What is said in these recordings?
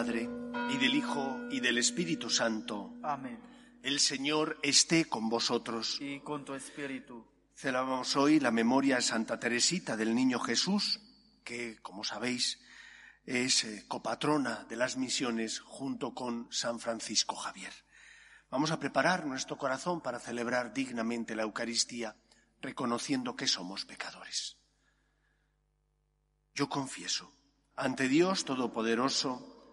Padre, y del Hijo, y del Espíritu Santo. Amén. El Señor esté con vosotros. Y con tu espíritu. Celebramos hoy la memoria de Santa Teresita del Niño Jesús, que, como sabéis, es eh, copatrona de las misiones junto con San Francisco Javier. Vamos a preparar nuestro corazón para celebrar dignamente la Eucaristía, reconociendo que somos pecadores. Yo confieso ante Dios Todopoderoso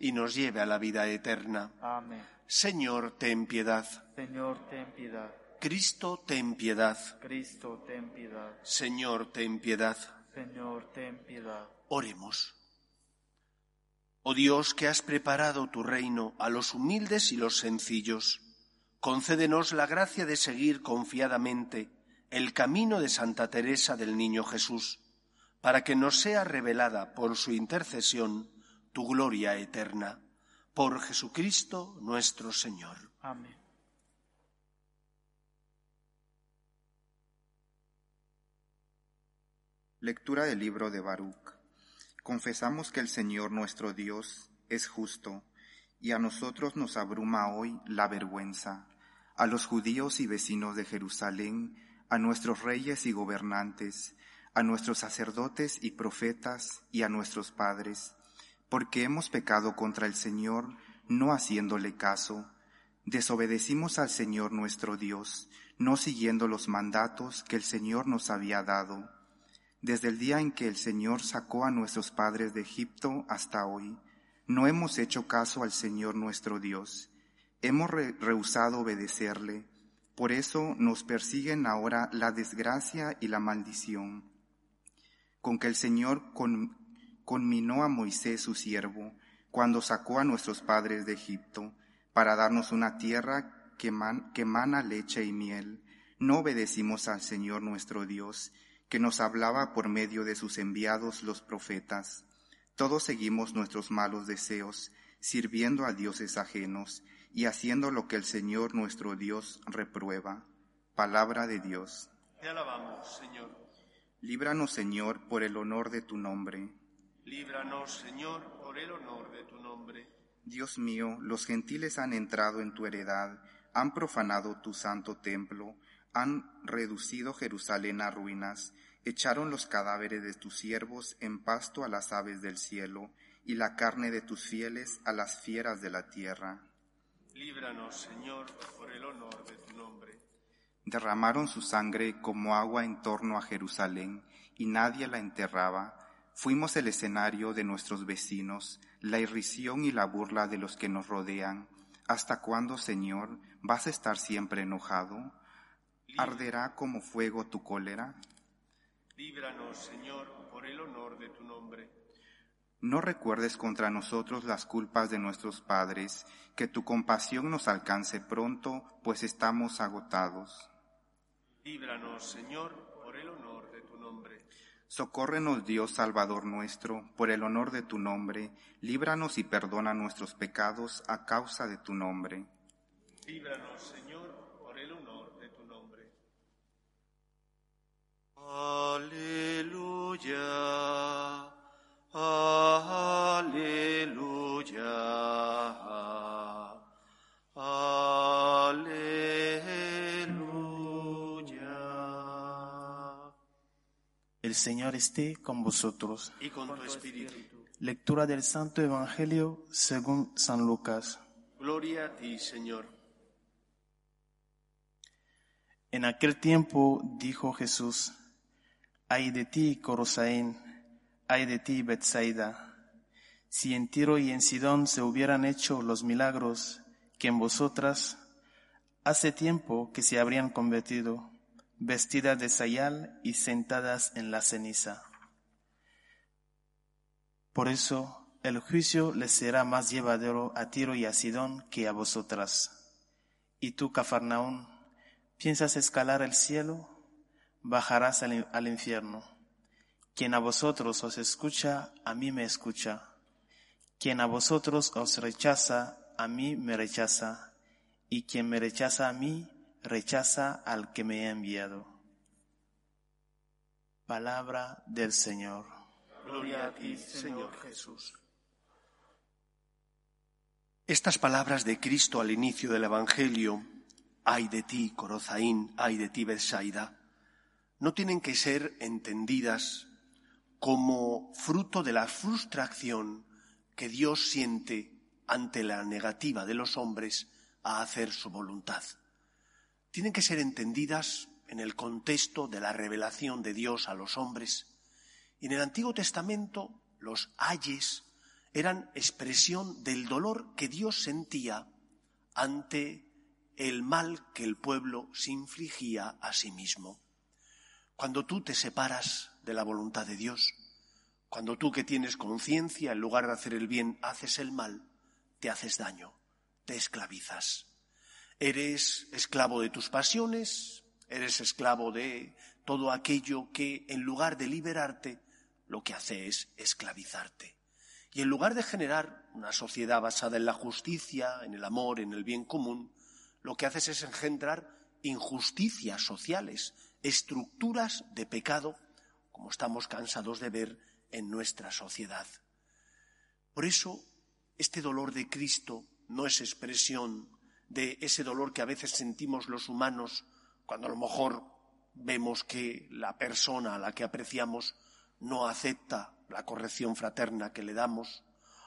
y nos lleve a la vida eterna. Amén. Señor, ten piedad. Señor, ten piedad. Cristo, ten piedad. Cristo, ten piedad. Señor, ten piedad. Señor, ten piedad. Oremos. Oh Dios, que has preparado tu reino a los humildes y los sencillos, concédenos la gracia de seguir confiadamente el camino de Santa Teresa del Niño Jesús para que nos sea revelada por su intercesión tu gloria eterna. Por Jesucristo nuestro Señor. Amén. Lectura del libro de Baruch. Confesamos que el Señor nuestro Dios es justo, y a nosotros nos abruma hoy la vergüenza, a los judíos y vecinos de Jerusalén, a nuestros reyes y gobernantes, a nuestros sacerdotes y profetas y a nuestros padres, porque hemos pecado contra el Señor, no haciéndole caso. Desobedecimos al Señor nuestro Dios, no siguiendo los mandatos que el Señor nos había dado. Desde el día en que el Señor sacó a nuestros padres de Egipto hasta hoy, no hemos hecho caso al Señor nuestro Dios. Hemos rehusado obedecerle. Por eso nos persiguen ahora la desgracia y la maldición con que el Señor conminó a Moisés su siervo cuando sacó a nuestros padres de Egipto para darnos una tierra que, que mana leche y miel. No obedecimos al Señor nuestro Dios, que nos hablaba por medio de sus enviados los profetas. Todos seguimos nuestros malos deseos, sirviendo a dioses ajenos y haciendo lo que el Señor nuestro Dios reprueba. Palabra de Dios. Te alabamos, Señor. Líbranos, Señor, por el honor de tu nombre. Líbranos, Señor, por el honor de tu nombre. Dios mío, los gentiles han entrado en tu heredad, han profanado tu santo templo, han reducido Jerusalén a ruinas, echaron los cadáveres de tus siervos en pasto a las aves del cielo, y la carne de tus fieles a las fieras de la tierra. Líbranos, Señor, por el honor de tu nombre derramaron su sangre como agua en torno a Jerusalén y nadie la enterraba. Fuimos el escenario de nuestros vecinos, la irrisión y la burla de los que nos rodean. ¿Hasta cuándo, Señor, vas a estar siempre enojado? ¿Arderá como fuego tu cólera? Líbranos, Señor, por el honor de tu nombre. No recuerdes contra nosotros las culpas de nuestros padres, que tu compasión nos alcance pronto, pues estamos agotados. Líbranos, Señor, por el honor de tu nombre. Socórrenos, Dios Salvador nuestro, por el honor de tu nombre, líbranos y perdona nuestros pecados a causa de tu nombre. Líbranos, Señor, por el honor de tu nombre. Aleluya, aleluya. El Señor esté con vosotros. Y con tu espíritu. Lectura del Santo Evangelio según San Lucas. Gloria a ti, Señor. En aquel tiempo dijo Jesús, ay de ti, Corosaín, ay de ti, Bethsaida, si en Tiro y en Sidón se hubieran hecho los milagros que en vosotras hace tiempo que se habrían convertido vestidas de sayal y sentadas en la ceniza. Por eso el juicio les será más llevadero a Tiro y a Sidón que a vosotras. Y tú, Cafarnaún, ¿piensas escalar el cielo? Bajarás al, al infierno. Quien a vosotros os escucha, a mí me escucha. Quien a vosotros os rechaza, a mí me rechaza. Y quien me rechaza a mí, rechaza al que me ha enviado. Palabra del Señor. Gloria a ti, Señor Jesús. Estas palabras de Cristo al inicio del Evangelio, ay de ti, Corozaín, ay de ti, Bethsaida, no tienen que ser entendidas como fruto de la frustración que Dios siente ante la negativa de los hombres a hacer su voluntad. Tienen que ser entendidas en el contexto de la revelación de Dios a los hombres. Y en el Antiguo Testamento los ayes eran expresión del dolor que Dios sentía ante el mal que el pueblo se infligía a sí mismo. Cuando tú te separas de la voluntad de Dios, cuando tú que tienes conciencia, en lugar de hacer el bien, haces el mal, te haces daño, te esclavizas. Eres esclavo de tus pasiones, eres esclavo de todo aquello que, en lugar de liberarte, lo que hace es esclavizarte. Y en lugar de generar una sociedad basada en la justicia, en el amor, en el bien común, lo que haces es engendrar injusticias sociales, estructuras de pecado, como estamos cansados de ver en nuestra sociedad. Por eso, este dolor de Cristo no es expresión de ese dolor que a veces sentimos los humanos cuando a lo mejor vemos que la persona a la que apreciamos no acepta la corrección fraterna que le damos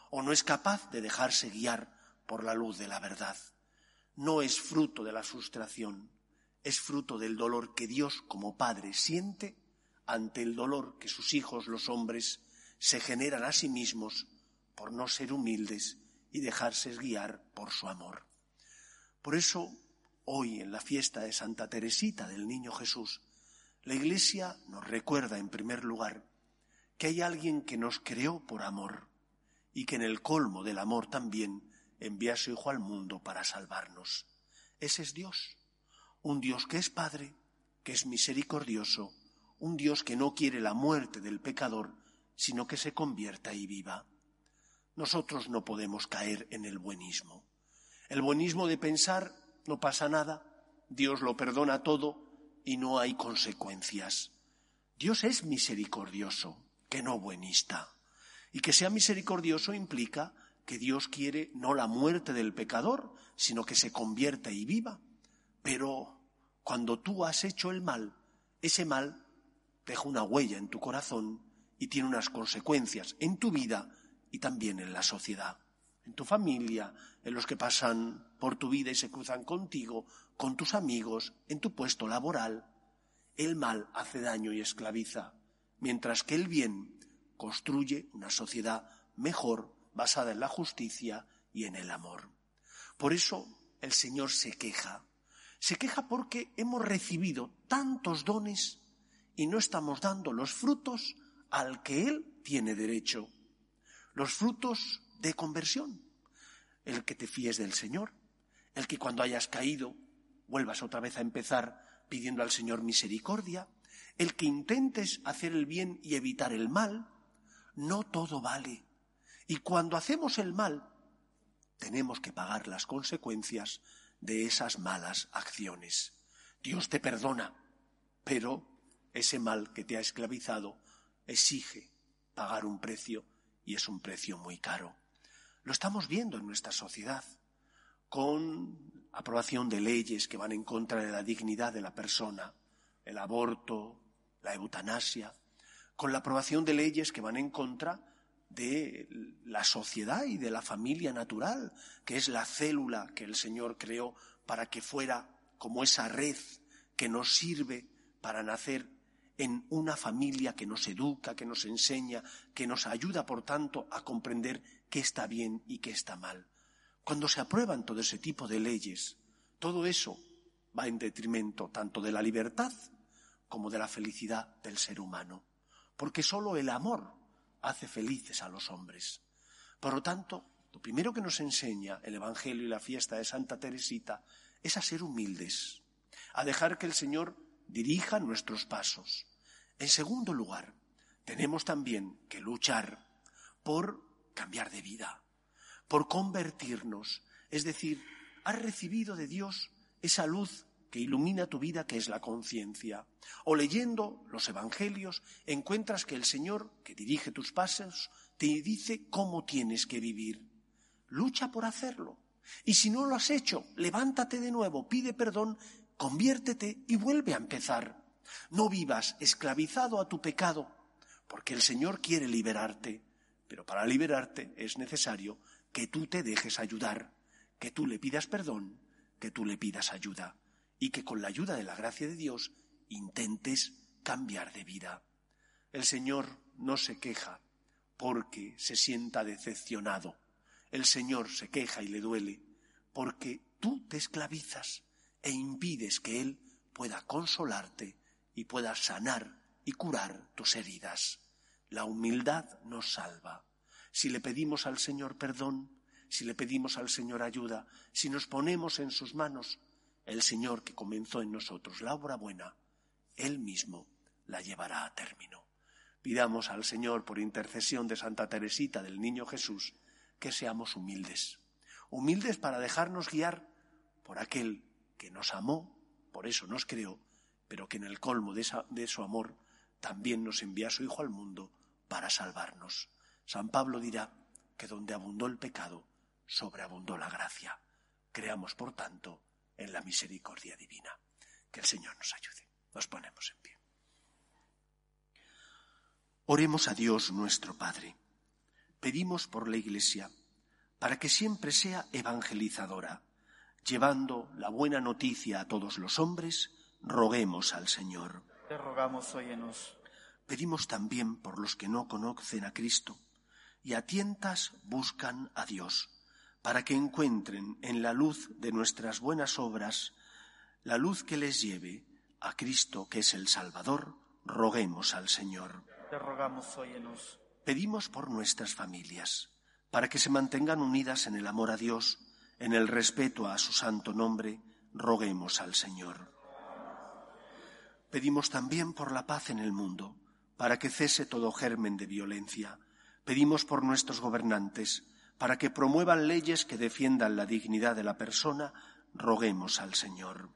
o no es capaz de dejarse guiar por la luz de la verdad. No es fruto de la frustración, es fruto del dolor que Dios como Padre siente ante el dolor que sus hijos, los hombres, se generan a sí mismos por no ser humildes y dejarse guiar por su amor. Por eso, hoy en la fiesta de Santa Teresita del Niño Jesús, la Iglesia nos recuerda en primer lugar que hay alguien que nos creó por amor y que en el colmo del amor también envía a su Hijo al mundo para salvarnos. Ese es Dios un Dios que es Padre, que es misericordioso, un Dios que no quiere la muerte del pecador, sino que se convierta y viva. Nosotros no podemos caer en el buenismo. El buenismo de pensar no pasa nada, Dios lo perdona todo y no hay consecuencias. Dios es misericordioso, que no buenista. Y que sea misericordioso implica que Dios quiere no la muerte del pecador, sino que se convierta y viva. Pero cuando tú has hecho el mal, ese mal deja una huella en tu corazón y tiene unas consecuencias en tu vida y también en la sociedad, en tu familia, en los que pasan por tu vida y se cruzan contigo, con tus amigos, en tu puesto laboral. El mal hace daño y esclaviza, mientras que el bien construye una sociedad mejor basada en la justicia y en el amor. Por eso el Señor se queja se queja porque hemos recibido tantos dones y no estamos dando los frutos al que Él tiene derecho. Los frutos de conversión. El que te fíes del Señor, el que cuando hayas caído vuelvas otra vez a empezar pidiendo al Señor misericordia, el que intentes hacer el bien y evitar el mal. No todo vale. Y cuando hacemos el mal, tenemos que pagar las consecuencias de esas malas acciones. Dios te perdona, pero ese mal que te ha esclavizado exige pagar un precio y es un precio muy caro. Lo estamos viendo en nuestra sociedad, con aprobación de leyes que van en contra de la dignidad de la persona, el aborto, la eutanasia, con la aprobación de leyes que van en contra de la sociedad y de la familia natural, que es la célula que el Señor creó para que fuera como esa red que nos sirve para nacer en una familia que nos educa, que nos enseña, que nos ayuda, por tanto, a comprender qué está bien y qué está mal. Cuando se aprueban todo ese tipo de leyes, todo eso va en detrimento tanto de la libertad como de la felicidad del ser humano, porque solo el amor hace felices a los hombres. Por lo tanto, lo primero que nos enseña el Evangelio y la fiesta de Santa Teresita es a ser humildes, a dejar que el Señor dirija nuestros pasos. En segundo lugar, tenemos también que luchar por cambiar de vida, por convertirnos. Es decir, has recibido de Dios esa luz que ilumina tu vida, que es la conciencia. O leyendo los Evangelios, encuentras que el Señor, que dirige tus pasos, te dice cómo tienes que vivir. Lucha por hacerlo. Y si no lo has hecho, levántate de nuevo, pide perdón, conviértete y vuelve a empezar. No vivas esclavizado a tu pecado, porque el Señor quiere liberarte, pero para liberarte es necesario que tú te dejes ayudar, que tú le pidas perdón, que tú le pidas ayuda y que con la ayuda de la gracia de Dios intentes cambiar de vida. El Señor no se queja porque se sienta decepcionado. El Señor se queja y le duele porque tú te esclavizas e impides que Él pueda consolarte y pueda sanar y curar tus heridas. La humildad nos salva. Si le pedimos al Señor perdón, si le pedimos al Señor ayuda, si nos ponemos en sus manos, el Señor que comenzó en nosotros la obra buena, Él mismo la llevará a término. Pidamos al Señor, por intercesión de Santa Teresita del Niño Jesús, que seamos humildes, humildes para dejarnos guiar por aquel que nos amó, por eso nos creó, pero que en el colmo de, su amor también nos envía a su Hijo al mundo para salvarnos. San Pablo dirá que donde abundó el pecado, sobreabundó la gracia. Creamos, por tanto, en la misericordia divina. Que el Señor nos ayude. Nos ponemos en pie. Oremos a Dios nuestro Padre. Pedimos por la Iglesia para que siempre sea evangelizadora, llevando la buena noticia a todos los hombres, roguemos al Señor. Te rogamos, óyenos. Pedimos también por los que no conocen a Cristo y a tientas buscan a Dios, para que encuentren en la luz de nuestras buenas obras la luz que les lleve a Cristo, que es el Salvador, roguemos al Señor. Te rogamos, óyenos. Pedimos por nuestras familias, para que se mantengan unidas en el amor a Dios, en el respeto a su santo nombre, roguemos al Señor. Pedimos también por la paz en el mundo, para que cese todo germen de violencia. Pedimos por nuestros gobernantes, para que promuevan leyes que defiendan la dignidad de la persona, roguemos al Señor.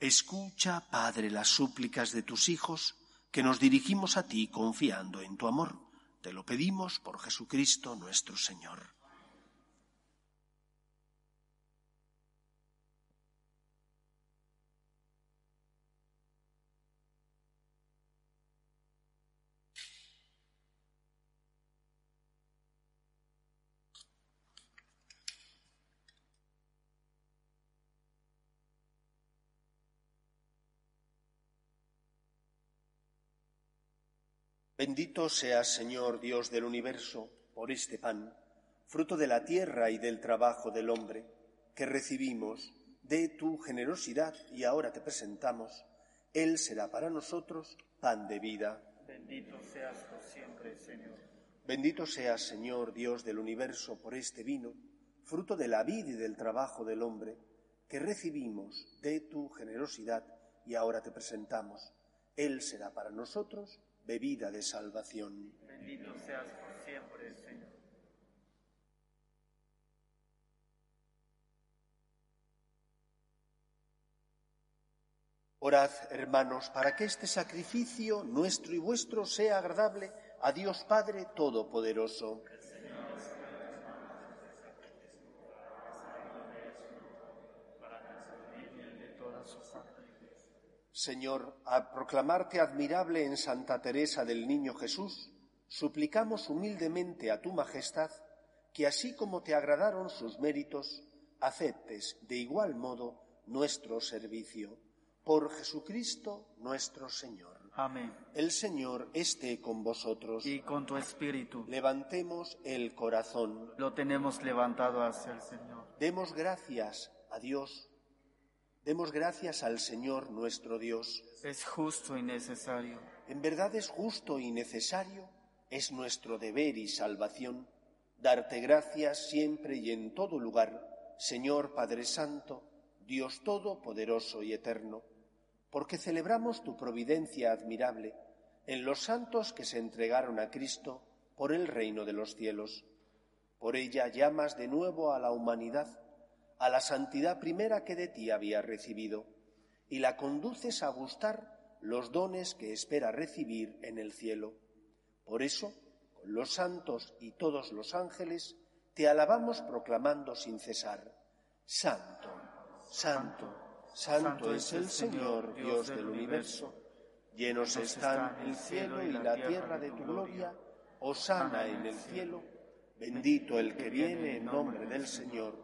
Escucha, Padre, las súplicas de tus hijos, que nos dirigimos a ti confiando en tu amor. Te lo pedimos por Jesucristo nuestro Señor. Bendito seas, Señor Dios del universo, por este pan, fruto de la tierra y del trabajo del hombre, que recibimos de tu generosidad y ahora te presentamos. Él será para nosotros pan de vida. Bendito seas por siempre, Señor. Bendito seas, Señor Dios del universo, por este vino, fruto de la vida y del trabajo del hombre, que recibimos de tu generosidad y ahora te presentamos. Él será para nosotros bebida de salvación. Bendito seas por siempre, Señor. Orad, hermanos, para que este sacrificio nuestro y vuestro sea agradable a Dios Padre Todopoderoso. Señor, a proclamarte admirable en Santa Teresa del Niño Jesús, suplicamos humildemente a tu Majestad que así como te agradaron sus méritos, aceptes de igual modo nuestro servicio. Por Jesucristo nuestro Señor. Amén. El Señor esté con vosotros. Y con tu espíritu. Levantemos el corazón. Lo tenemos levantado hacia el Señor. Demos gracias a Dios Demos gracias al Señor nuestro Dios. Es justo y necesario. En verdad es justo y necesario es nuestro deber y salvación darte gracias siempre y en todo lugar, Señor Padre Santo, Dios Todopoderoso y Eterno, porque celebramos tu providencia admirable en los santos que se entregaron a Cristo por el reino de los cielos. Por ella llamas de nuevo a la humanidad, a la santidad primera que de ti había recibido, y la conduces a gustar los dones que espera recibir en el cielo. Por eso, con los santos y todos los ángeles, te alabamos proclamando sin cesar, Santo, Santo, Santo es el Señor, Dios del universo. Llenos están el cielo y la tierra de tu gloria, Osana en el cielo, bendito el que viene en nombre del Señor,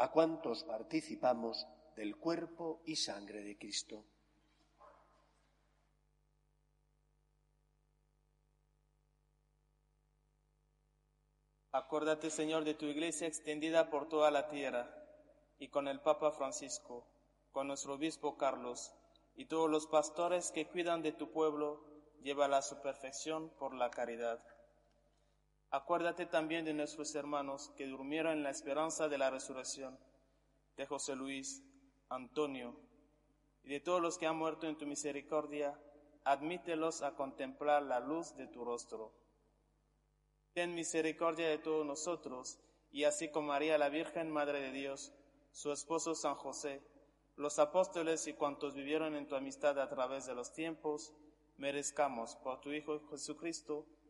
a cuantos participamos del cuerpo y sangre de Cristo. Acuérdate, Señor, de tu iglesia extendida por toda la tierra, y con el Papa Francisco, con nuestro obispo Carlos, y todos los pastores que cuidan de tu pueblo, llévala a su perfección por la caridad. Acuérdate también de nuestros hermanos que durmieron en la esperanza de la resurrección, de José Luis, Antonio, y de todos los que han muerto en tu misericordia, admítelos a contemplar la luz de tu rostro. Ten misericordia de todos nosotros, y así como María la Virgen, Madre de Dios, su esposo San José, los apóstoles y cuantos vivieron en tu amistad a través de los tiempos, merezcamos por tu Hijo Jesucristo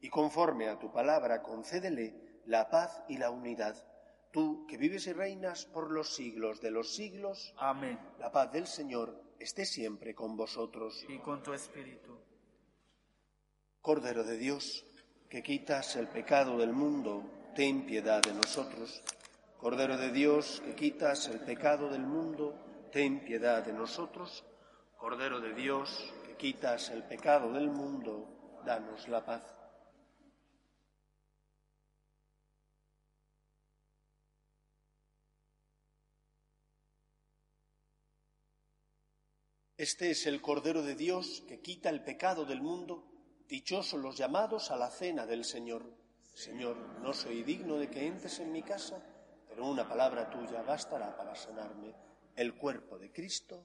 y conforme a tu palabra concédele la paz y la unidad. Tú, que vives y reinas por los siglos de los siglos, Amén. la paz del Señor esté siempre con vosotros. Y con tu espíritu. Cordero de Dios, que quitas el pecado del mundo, ten piedad de nosotros. Cordero de Dios, que quitas el pecado del mundo, ten piedad de nosotros. Cordero de Dios, que quitas el pecado del mundo, danos la paz. Este es el Cordero de Dios que quita el pecado del mundo. Dichosos los llamados a la cena del Señor. Señor, no soy digno de que entres en mi casa, pero una palabra tuya bastará para sanarme. El cuerpo de Cristo.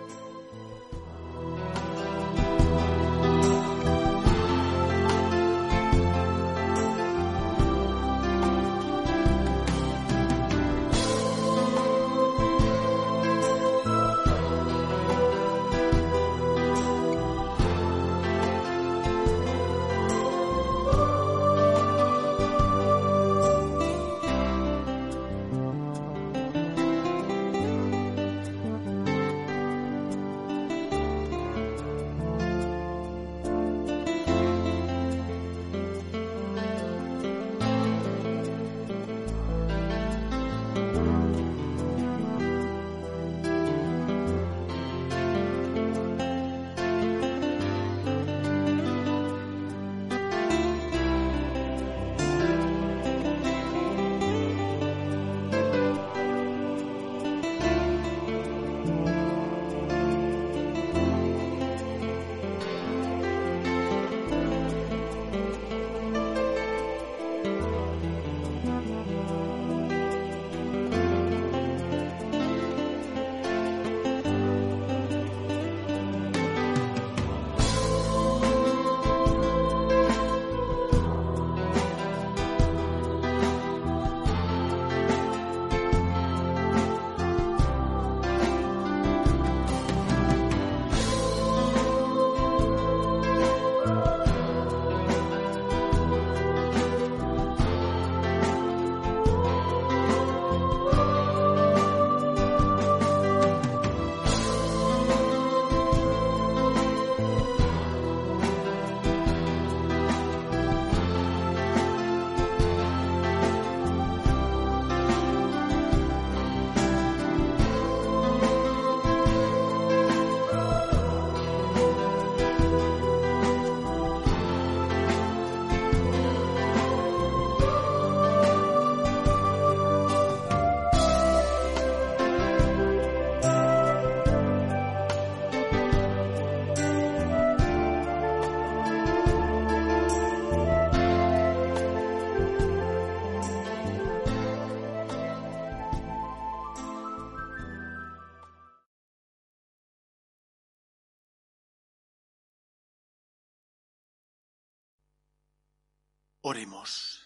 Oremos.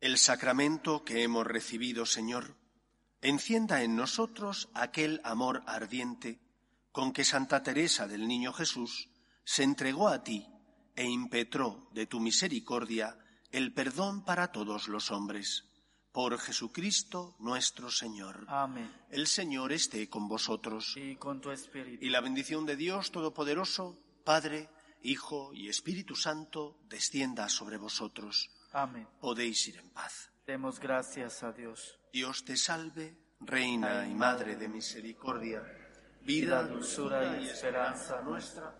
El sacramento que hemos recibido, Señor, encienda en nosotros aquel amor ardiente con que Santa Teresa del Niño Jesús se entregó a ti e impetró de tu misericordia el perdón para todos los hombres. Por Jesucristo nuestro Señor. Amén. El Señor esté con vosotros. Y con tu espíritu. Y la bendición de Dios Todopoderoso, Padre, Hijo y Espíritu Santo, descienda sobre vosotros. Amén. Podéis ir en paz. Demos gracias a Dios. Dios te salve, Reina y Madre de Misericordia, vida, dulzura y esperanza nuestra.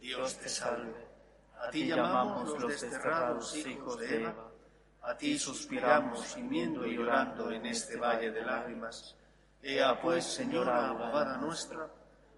Dios te salve. A ti llamamos los desterrados hijos de Eva. A ti suspiramos gimiendo y llorando en este valle de lágrimas. Ea pues, Señora abogada nuestra,